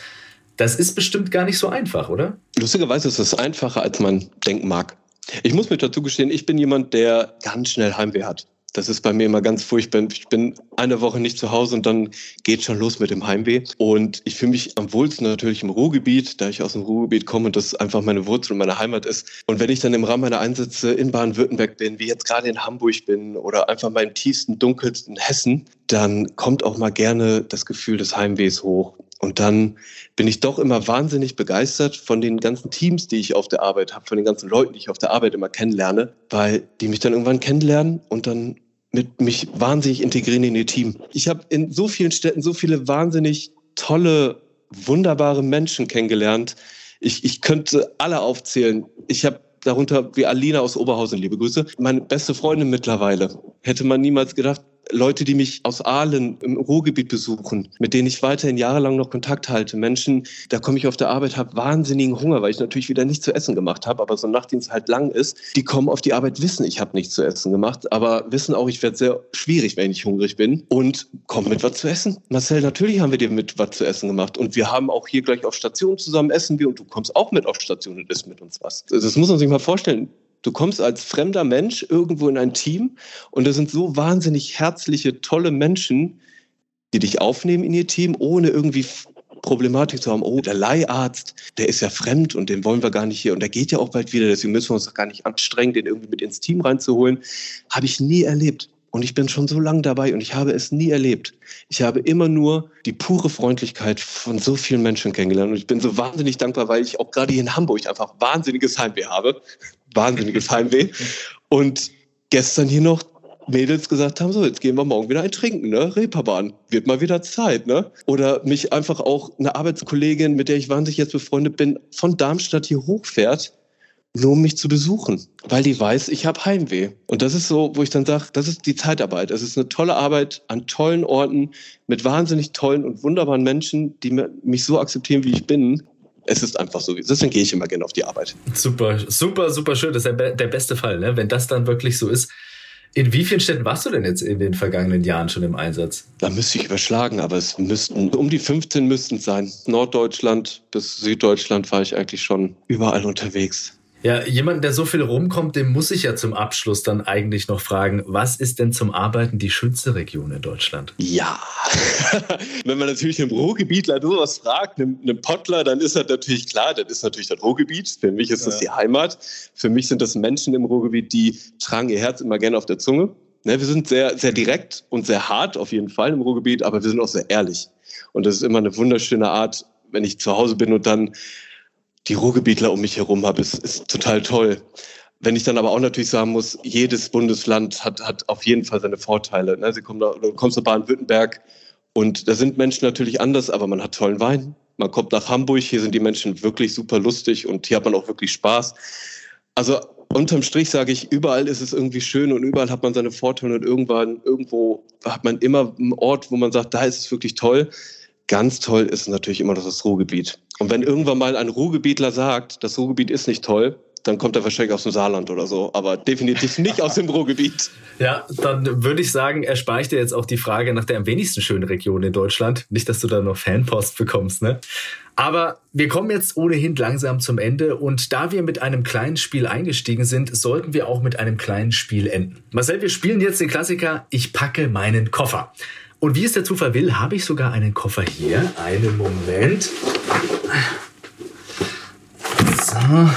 Das ist bestimmt gar nicht so einfach, oder? Lustigerweise ist es einfacher, als man denken mag. Ich muss mir dazu gestehen, ich bin jemand, der ganz schnell Heimweh hat. Das ist bei mir immer ganz furchtbar. Ich bin eine Woche nicht zu Hause und dann geht schon los mit dem Heimweh. Und ich fühle mich am wohlsten natürlich im Ruhrgebiet, da ich aus dem Ruhrgebiet komme und das einfach meine Wurzel und meine Heimat ist. Und wenn ich dann im Rahmen meiner Einsätze in Baden-Württemberg bin, wie jetzt gerade in Hamburg bin oder einfach mal im tiefsten, dunkelsten Hessen, dann kommt auch mal gerne das Gefühl des Heimwehs hoch. Und dann bin ich doch immer wahnsinnig begeistert von den ganzen Teams, die ich auf der Arbeit habe, von den ganzen Leuten, die ich auf der Arbeit immer kennenlerne, weil die mich dann irgendwann kennenlernen und dann mit mich wahnsinnig integrieren in ihr Team. Ich habe in so vielen Städten so viele wahnsinnig tolle, wunderbare Menschen kennengelernt. Ich, ich könnte alle aufzählen. Ich habe darunter wie Alina aus Oberhausen, liebe Grüße, meine beste Freundin mittlerweile. Hätte man niemals gedacht, Leute, die mich aus Aalen im Ruhrgebiet besuchen, mit denen ich weiterhin jahrelang noch Kontakt halte. Menschen, da komme ich auf der Arbeit, habe wahnsinnigen Hunger, weil ich natürlich wieder nichts zu essen gemacht habe, aber so ein Nachtdienst halt lang ist. Die kommen auf die Arbeit, wissen, ich habe nichts zu essen gemacht, aber wissen auch, ich werde sehr schwierig, wenn ich hungrig bin und kommen mit was zu essen. Marcel, natürlich haben wir dir mit was zu essen gemacht und wir haben auch hier gleich auf Station zusammen essen wir und du kommst auch mit auf Station und isst mit uns was. Das muss man sich mal vorstellen. Du kommst als fremder Mensch irgendwo in ein Team und da sind so wahnsinnig herzliche, tolle Menschen, die dich aufnehmen in ihr Team, ohne irgendwie Problematik zu haben, oh, der Leiharzt, der ist ja fremd und den wollen wir gar nicht hier und der geht ja auch bald wieder, deswegen müssen wir uns gar nicht anstrengen, den irgendwie mit ins Team reinzuholen. Habe ich nie erlebt. Und ich bin schon so lange dabei und ich habe es nie erlebt. Ich habe immer nur die pure Freundlichkeit von so vielen Menschen kennengelernt. Und ich bin so wahnsinnig dankbar, weil ich auch gerade hier in Hamburg einfach wahnsinniges Heimweh habe. Wahnsinniges Heimweh. Und gestern hier noch Mädels gesagt haben, so, jetzt gehen wir morgen wieder ein Trinken, ne? Reeperbahn. Wird mal wieder Zeit, ne? Oder mich einfach auch eine Arbeitskollegin, mit der ich wahnsinnig jetzt befreundet bin, von Darmstadt hier hochfährt nur um mich zu besuchen, weil die weiß, ich habe Heimweh. Und das ist so, wo ich dann sage, das ist die Zeitarbeit. Es ist eine tolle Arbeit an tollen Orten mit wahnsinnig tollen und wunderbaren Menschen, die mich so akzeptieren, wie ich bin. Es ist einfach so. Deswegen gehe ich immer gerne auf die Arbeit. Super, super, super schön. Das ist der, der beste Fall, ne? wenn das dann wirklich so ist. In wie vielen Städten warst du denn jetzt in den vergangenen Jahren schon im Einsatz? Da müsste ich überschlagen, aber es müssten um die 15 müssten es sein. Norddeutschland bis Süddeutschland war ich eigentlich schon überall unterwegs. Ja, jemand, der so viel rumkommt, dem muss ich ja zum Abschluss dann eigentlich noch fragen, was ist denn zum Arbeiten die schönste Region in Deutschland? Ja, wenn man natürlich im Ruhrgebietler sowas fragt, einem, einem Pottler, dann ist das natürlich klar, das ist natürlich das Ruhrgebiet. Für mich ist das die Heimat. Für mich sind das Menschen im Ruhrgebiet, die tragen ihr Herz immer gerne auf der Zunge. Ne, wir sind sehr, sehr direkt und sehr hart auf jeden Fall im Ruhrgebiet, aber wir sind auch sehr ehrlich. Und das ist immer eine wunderschöne Art, wenn ich zu Hause bin und dann die Ruhrgebietler um mich herum habe, ist, ist total toll. Wenn ich dann aber auch natürlich sagen muss, jedes Bundesland hat, hat auf jeden Fall seine Vorteile. Ne? Sie kommen da, du kommst nach Baden-Württemberg und da sind Menschen natürlich anders, aber man hat tollen Wein. Man kommt nach Hamburg, hier sind die Menschen wirklich super lustig und hier hat man auch wirklich Spaß. Also unterm Strich sage ich, überall ist es irgendwie schön und überall hat man seine Vorteile und irgendwann, irgendwo hat man immer einen Ort, wo man sagt, da ist es wirklich toll. Ganz toll ist natürlich immer noch das Ruhrgebiet. Und wenn irgendwann mal ein Ruhrgebietler sagt, das Ruhrgebiet ist nicht toll, dann kommt er wahrscheinlich aus dem Saarland oder so, aber definitiv nicht aus dem Ruhrgebiet. Ja, dann würde ich sagen, erspare ich dir jetzt auch die Frage nach der am wenigsten schönen Region in Deutschland. Nicht, dass du da noch Fanpost bekommst, ne? Aber wir kommen jetzt ohnehin langsam zum Ende und da wir mit einem kleinen Spiel eingestiegen sind, sollten wir auch mit einem kleinen Spiel enden. Marcel, wir spielen jetzt den Klassiker Ich packe meinen Koffer. Und wie es der Zufall will, habe ich sogar einen Koffer hier. Einen Moment. So.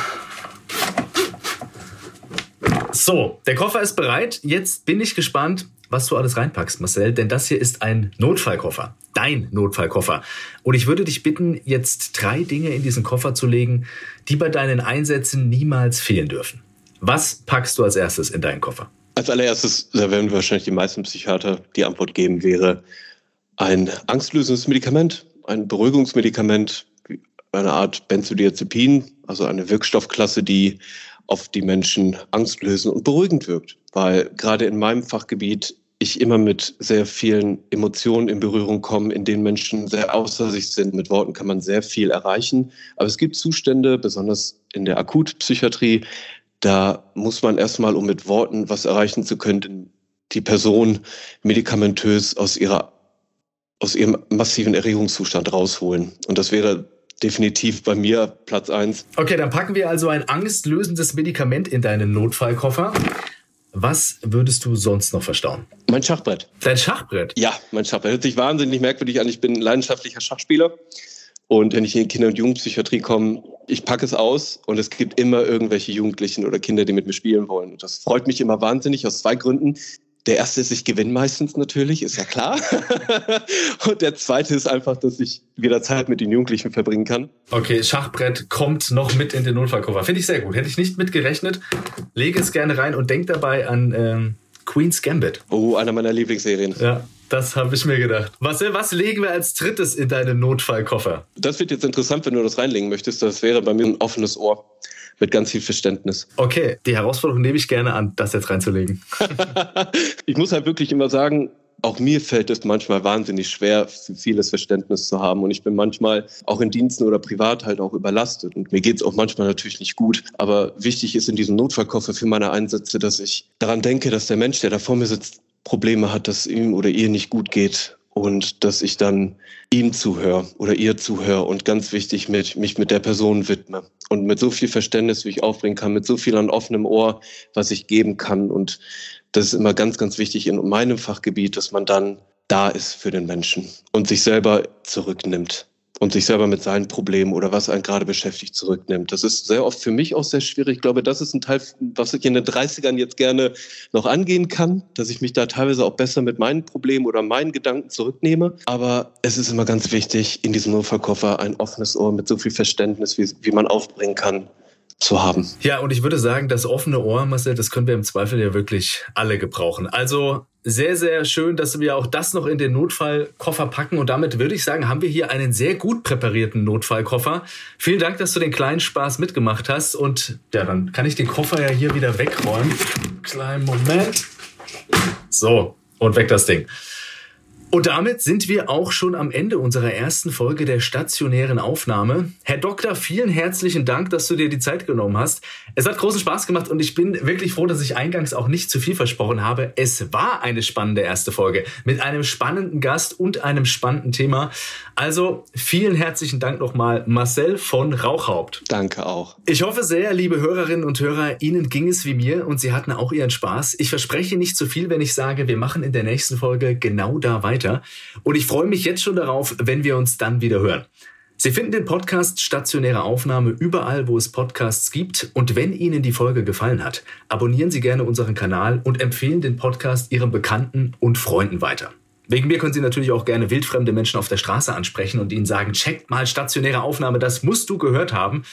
So, der Koffer ist bereit. Jetzt bin ich gespannt, was du alles reinpackst, Marcel, denn das hier ist ein Notfallkoffer. Dein Notfallkoffer. Und ich würde dich bitten, jetzt drei Dinge in diesen Koffer zu legen, die bei deinen Einsätzen niemals fehlen dürfen. Was packst du als erstes in deinen Koffer? Als allererstes, da werden wahrscheinlich die meisten Psychiater die Antwort geben, wäre ein angstlösendes Medikament, ein Beruhigungsmedikament, eine Art Benzodiazepin, also eine Wirkstoffklasse, die auf die Menschen angstlösend und beruhigend wirkt. Weil gerade in meinem Fachgebiet ich immer mit sehr vielen Emotionen in Berührung komme, in denen Menschen sehr außer sich sind. Mit Worten kann man sehr viel erreichen. Aber es gibt Zustände, besonders in der Akutpsychiatrie, da muss man erstmal, um mit Worten was erreichen zu können, die Person medikamentös aus ihrer aus ihrem massiven Erregungszustand rausholen. Und das wäre definitiv bei mir Platz eins. Okay, dann packen wir also ein angstlösendes Medikament in deinen Notfallkoffer. Was würdest du sonst noch verstauen? Mein Schachbrett. Dein Schachbrett? Ja, mein Schachbrett. Hört sich wahnsinnig merkwürdig an. Ich bin leidenschaftlicher Schachspieler. Und wenn ich in die Kinder- und Jugendpsychiatrie komme, ich packe es aus und es gibt immer irgendwelche Jugendlichen oder Kinder, die mit mir spielen wollen. Und das freut mich immer wahnsinnig aus zwei Gründen. Der erste ist, ich gewinne meistens natürlich, ist ja klar. und der zweite ist einfach, dass ich wieder Zeit mit den Jugendlichen verbringen kann. Okay, Schachbrett kommt noch mit in den Notfallkoffer. Finde ich sehr gut. Hätte ich nicht mitgerechnet. Lege es gerne rein und denk dabei an ähm, Queen's Gambit. Oh, einer meiner Lieblingsserien. Ja, das habe ich mir gedacht. Was, was legen wir als drittes in deinen Notfallkoffer? Das wird jetzt interessant, wenn du das reinlegen möchtest. Das wäre bei mir ein offenes Ohr mit ganz viel Verständnis. Okay, die Herausforderung nehme ich gerne an, das jetzt reinzulegen. ich muss halt wirklich immer sagen, auch mir fällt es manchmal wahnsinnig schwer, vieles Verständnis zu haben. Und ich bin manchmal auch in Diensten oder privat halt auch überlastet. Und mir geht es auch manchmal natürlich nicht gut. Aber wichtig ist in diesem Notfallkoffer für meine Einsätze, dass ich daran denke, dass der Mensch, der da vor mir sitzt, Probleme hat, dass ihm oder ihr nicht gut geht und dass ich dann ihm zuhöre oder ihr zuhöre und ganz wichtig mit, mich mit der Person widme und mit so viel Verständnis, wie ich aufbringen kann, mit so viel an offenem Ohr, was ich geben kann. Und das ist immer ganz, ganz wichtig in meinem Fachgebiet, dass man dann da ist für den Menschen und sich selber zurücknimmt und sich selber mit seinen Problemen oder was einen gerade beschäftigt zurücknimmt. Das ist sehr oft für mich auch sehr schwierig. Ich glaube, das ist ein Teil, was ich in den 30ern jetzt gerne noch angehen kann, dass ich mich da teilweise auch besser mit meinen Problemen oder meinen Gedanken zurücknehme. Aber es ist immer ganz wichtig, in diesem Notfallkoffer ein offenes Ohr mit so viel Verständnis, wie, wie man aufbringen kann, zu haben. Ja, und ich würde sagen, das offene Ohr, Marcel, das können wir im Zweifel ja wirklich alle gebrauchen. Also sehr, sehr schön, dass wir auch das noch in den Notfallkoffer packen. Und damit würde ich sagen, haben wir hier einen sehr gut präparierten Notfallkoffer. Vielen Dank, dass du den kleinen Spaß mitgemacht hast. Und ja, dann kann ich den Koffer ja hier wieder wegräumen. Kleinen Moment. So, und weg das Ding. Und damit sind wir auch schon am Ende unserer ersten Folge der stationären Aufnahme. Herr Doktor, vielen herzlichen Dank, dass du dir die Zeit genommen hast. Es hat großen Spaß gemacht und ich bin wirklich froh, dass ich eingangs auch nicht zu viel versprochen habe. Es war eine spannende erste Folge mit einem spannenden Gast und einem spannenden Thema. Also vielen herzlichen Dank nochmal, Marcel von Rauchhaupt. Danke auch. Ich hoffe sehr, liebe Hörerinnen und Hörer, Ihnen ging es wie mir und Sie hatten auch Ihren Spaß. Ich verspreche nicht zu viel, wenn ich sage, wir machen in der nächsten Folge genau da weiter weiter. Und ich freue mich jetzt schon darauf, wenn wir uns dann wieder hören. Sie finden den Podcast Stationäre Aufnahme überall, wo es Podcasts gibt. Und wenn Ihnen die Folge gefallen hat, abonnieren Sie gerne unseren Kanal und empfehlen den Podcast Ihren Bekannten und Freunden weiter. Wegen mir können Sie natürlich auch gerne wildfremde Menschen auf der Straße ansprechen und ihnen sagen, checkt mal stationäre Aufnahme, das musst du gehört haben.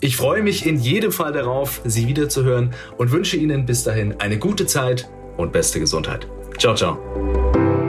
Ich freue mich in jedem Fall darauf, Sie wiederzuhören und wünsche Ihnen bis dahin eine gute Zeit und beste Gesundheit. Ciao, ciao.